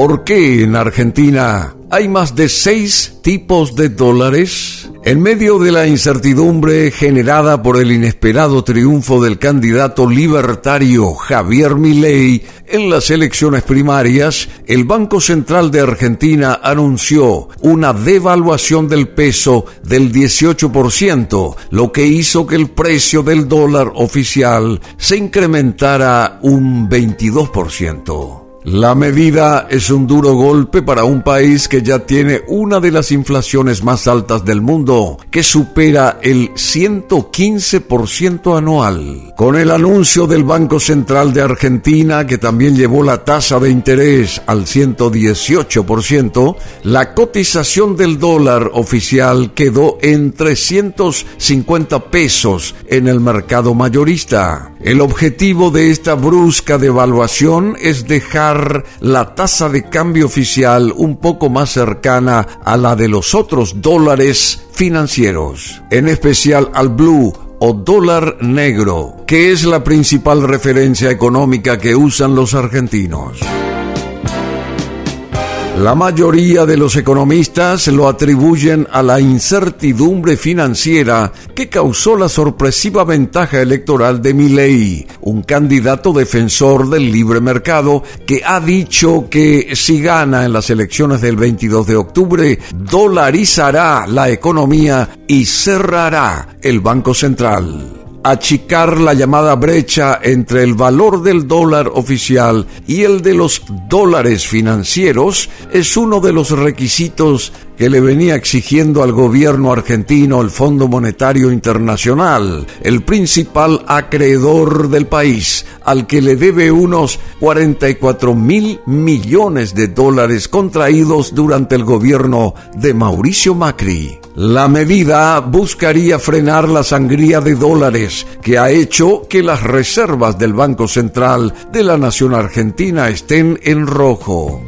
¿Por qué en Argentina hay más de seis tipos de dólares? En medio de la incertidumbre generada por el inesperado triunfo del candidato libertario Javier Milei en las elecciones primarias, el Banco Central de Argentina anunció una devaluación del peso del 18%, lo que hizo que el precio del dólar oficial se incrementara un 22%. La medida es un duro golpe para un país que ya tiene una de las inflaciones más altas del mundo, que supera el 115% anual. Con el anuncio del Banco Central de Argentina, que también llevó la tasa de interés al 118%, la cotización del dólar oficial quedó en 350 pesos en el mercado mayorista. El objetivo de esta brusca devaluación es dejar la tasa de cambio oficial un poco más cercana a la de los otros dólares financieros, en especial al blue o dólar negro, que es la principal referencia económica que usan los argentinos. La mayoría de los economistas lo atribuyen a la incertidumbre financiera que causó la sorpresiva ventaja electoral de Milley, un candidato defensor del libre mercado que ha dicho que si gana en las elecciones del 22 de octubre, dolarizará la economía y cerrará el Banco Central achicar la llamada brecha entre el valor del dólar oficial y el de los dólares financieros es uno de los requisitos que le venía exigiendo al gobierno argentino el Fondo Monetario Internacional, el principal acreedor del país, al que le debe unos 44 mil millones de dólares contraídos durante el gobierno de Mauricio Macri. La medida buscaría frenar la sangría de dólares que ha hecho que las reservas del Banco Central de la Nación Argentina estén en rojo.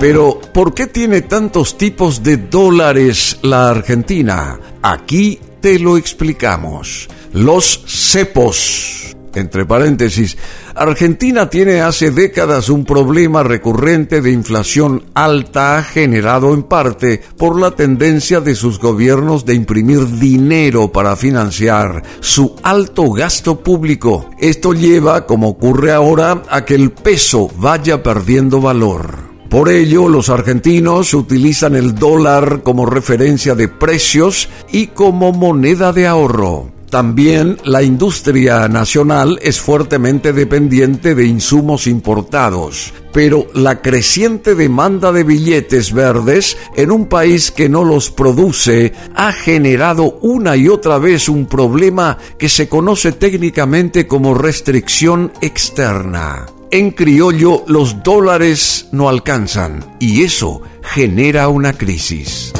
Pero, ¿por qué tiene tantos tipos de dólares la Argentina? Aquí te lo explicamos. Los cepos. Entre paréntesis, Argentina tiene hace décadas un problema recurrente de inflación alta generado en parte por la tendencia de sus gobiernos de imprimir dinero para financiar su alto gasto público. Esto lleva, como ocurre ahora, a que el peso vaya perdiendo valor. Por ello, los argentinos utilizan el dólar como referencia de precios y como moneda de ahorro. También la industria nacional es fuertemente dependiente de insumos importados, pero la creciente demanda de billetes verdes en un país que no los produce ha generado una y otra vez un problema que se conoce técnicamente como restricción externa. En criollo los dólares no alcanzan y eso genera una crisis.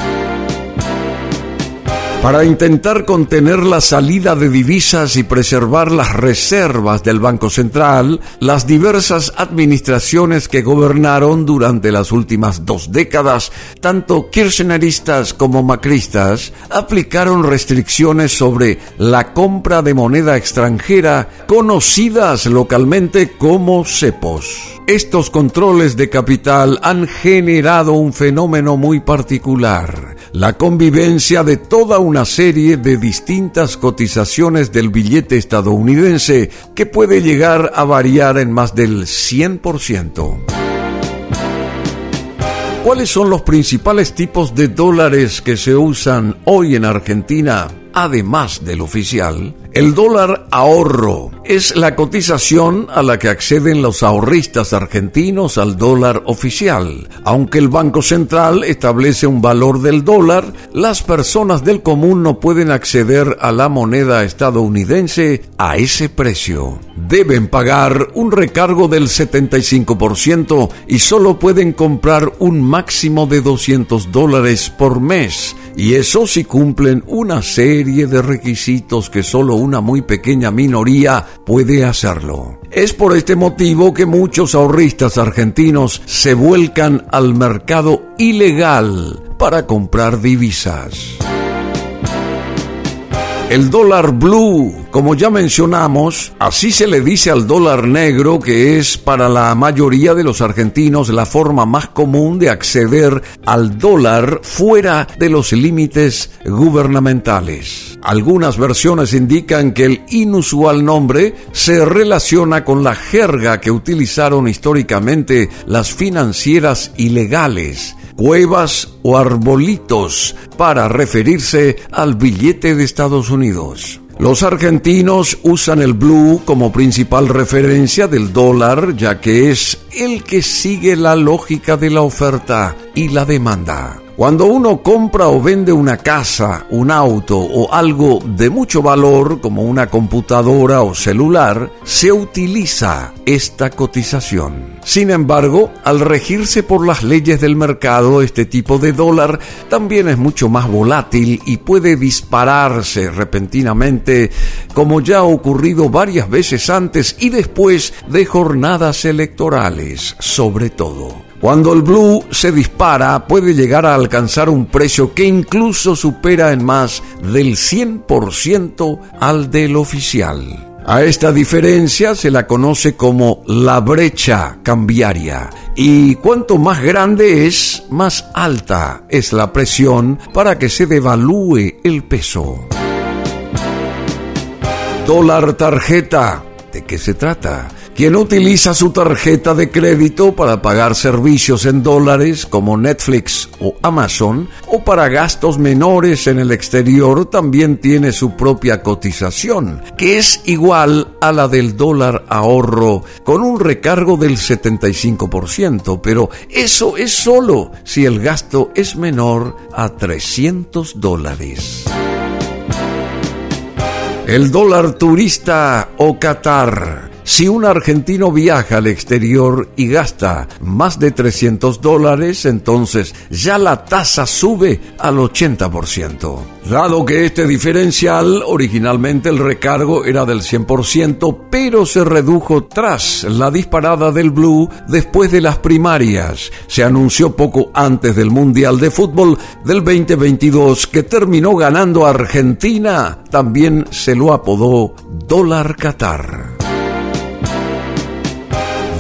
Para intentar contener la salida de divisas y preservar las reservas del Banco Central, las diversas administraciones que gobernaron durante las últimas dos décadas, tanto kirchneristas como macristas, aplicaron restricciones sobre la compra de moneda extranjera conocidas localmente como cepos. Estos controles de capital han generado un fenómeno muy particular, la convivencia de toda una serie de distintas cotizaciones del billete estadounidense que puede llegar a variar en más del 100%. ¿Cuáles son los principales tipos de dólares que se usan hoy en Argentina, además del oficial? El dólar ahorro es la cotización a la que acceden los ahorristas argentinos al dólar oficial. Aunque el Banco Central establece un valor del dólar, las personas del común no pueden acceder a la moneda estadounidense a ese precio. Deben pagar un recargo del 75% y solo pueden comprar un máximo de 200 dólares por mes. Y eso si cumplen una serie de requisitos que solo una muy pequeña minoría puede hacerlo. Es por este motivo que muchos ahorristas argentinos se vuelcan al mercado ilegal para comprar divisas. El dólar blue, como ya mencionamos, así se le dice al dólar negro que es para la mayoría de los argentinos la forma más común de acceder al dólar fuera de los límites gubernamentales. Algunas versiones indican que el inusual nombre se relaciona con la jerga que utilizaron históricamente las financieras ilegales cuevas o arbolitos para referirse al billete de Estados Unidos. Los argentinos usan el blue como principal referencia del dólar ya que es el que sigue la lógica de la oferta y la demanda. Cuando uno compra o vende una casa, un auto o algo de mucho valor como una computadora o celular, se utiliza esta cotización. Sin embargo, al regirse por las leyes del mercado, este tipo de dólar también es mucho más volátil y puede dispararse repentinamente, como ya ha ocurrido varias veces antes y después de jornadas electorales, sobre todo. Cuando el blue se dispara puede llegar a alcanzar un precio que incluso supera en más del 100% al del oficial. A esta diferencia se la conoce como la brecha cambiaria y cuanto más grande es, más alta es la presión para que se devalúe el peso. Dólar tarjeta. ¿De qué se trata? Quien utiliza su tarjeta de crédito para pagar servicios en dólares como Netflix o Amazon o para gastos menores en el exterior también tiene su propia cotización, que es igual a la del dólar ahorro con un recargo del 75%, pero eso es solo si el gasto es menor a 300 dólares. El dólar turista o Qatar si un argentino viaja al exterior y gasta más de 300 dólares, entonces ya la tasa sube al 80%. Dado que este diferencial, originalmente el recargo era del 100%, pero se redujo tras la disparada del Blue después de las primarias. Se anunció poco antes del Mundial de Fútbol del 2022 que terminó ganando Argentina. También se lo apodó Dólar Qatar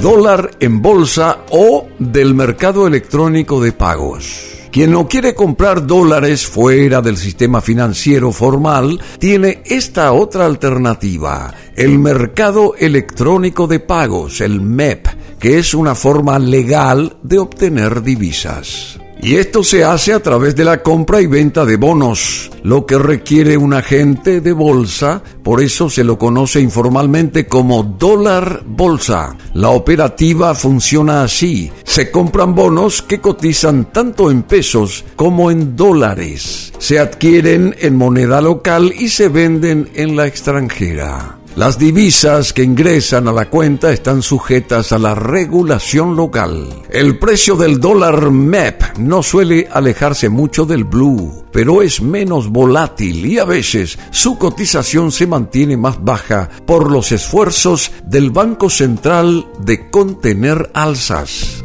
dólar en bolsa o del mercado electrónico de pagos. Quien no quiere comprar dólares fuera del sistema financiero formal tiene esta otra alternativa, el mercado electrónico de pagos, el MEP, que es una forma legal de obtener divisas. Y esto se hace a través de la compra y venta de bonos, lo que requiere un agente de bolsa, por eso se lo conoce informalmente como dólar bolsa. La operativa funciona así, se compran bonos que cotizan tanto en pesos como en dólares, se adquieren en moneda local y se venden en la extranjera. Las divisas que ingresan a la cuenta están sujetas a la regulación local. El precio del dólar MEP no suele alejarse mucho del blue, pero es menos volátil y a veces su cotización se mantiene más baja por los esfuerzos del Banco Central de contener alzas.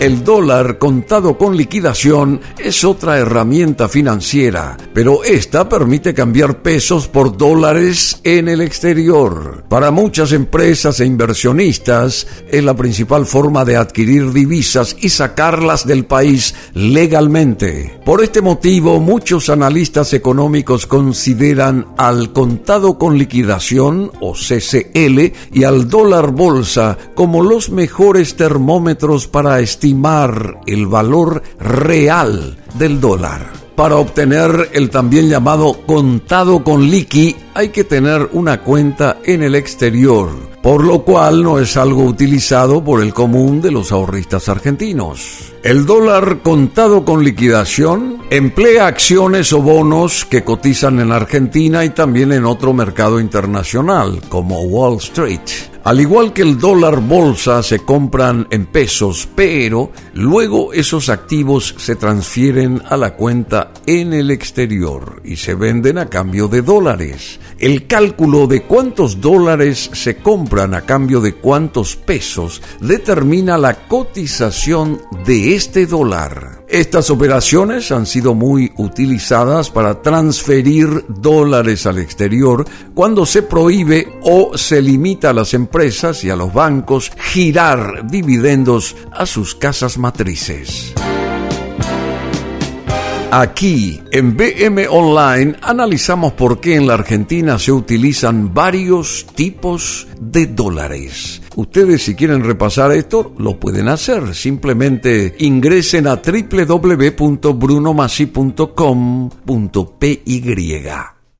El dólar contado con liquidación es otra herramienta financiera, pero esta permite cambiar pesos por dólares en el exterior. Para muchas empresas e inversionistas es la principal forma de adquirir divisas y sacarlas del país legalmente. Por este motivo, muchos analistas económicos consideran al contado con liquidación o CCL y al dólar bolsa como los mejores termómetros para estimar el valor real del dólar. Para obtener el también llamado contado con liqui hay que tener una cuenta en el exterior, por lo cual no es algo utilizado por el común de los ahorristas argentinos. El dólar contado con liquidación emplea acciones o bonos que cotizan en Argentina y también en otro mercado internacional, como Wall Street. Al igual que el dólar bolsa se compran en pesos, pero luego esos activos se transfieren a la cuenta en el exterior y se venden a cambio de dólares. El cálculo de cuántos dólares se compran a cambio de cuántos pesos determina la cotización de este dólar. Estas operaciones han sido muy utilizadas para transferir dólares al exterior cuando se prohíbe o se limita a las empresas y a los bancos girar dividendos a sus casas matrices. Aquí en BM Online analizamos por qué en la Argentina se utilizan varios tipos de dólares. Ustedes si quieren repasar esto, lo pueden hacer. Simplemente ingresen a www.brunomasi.com.py.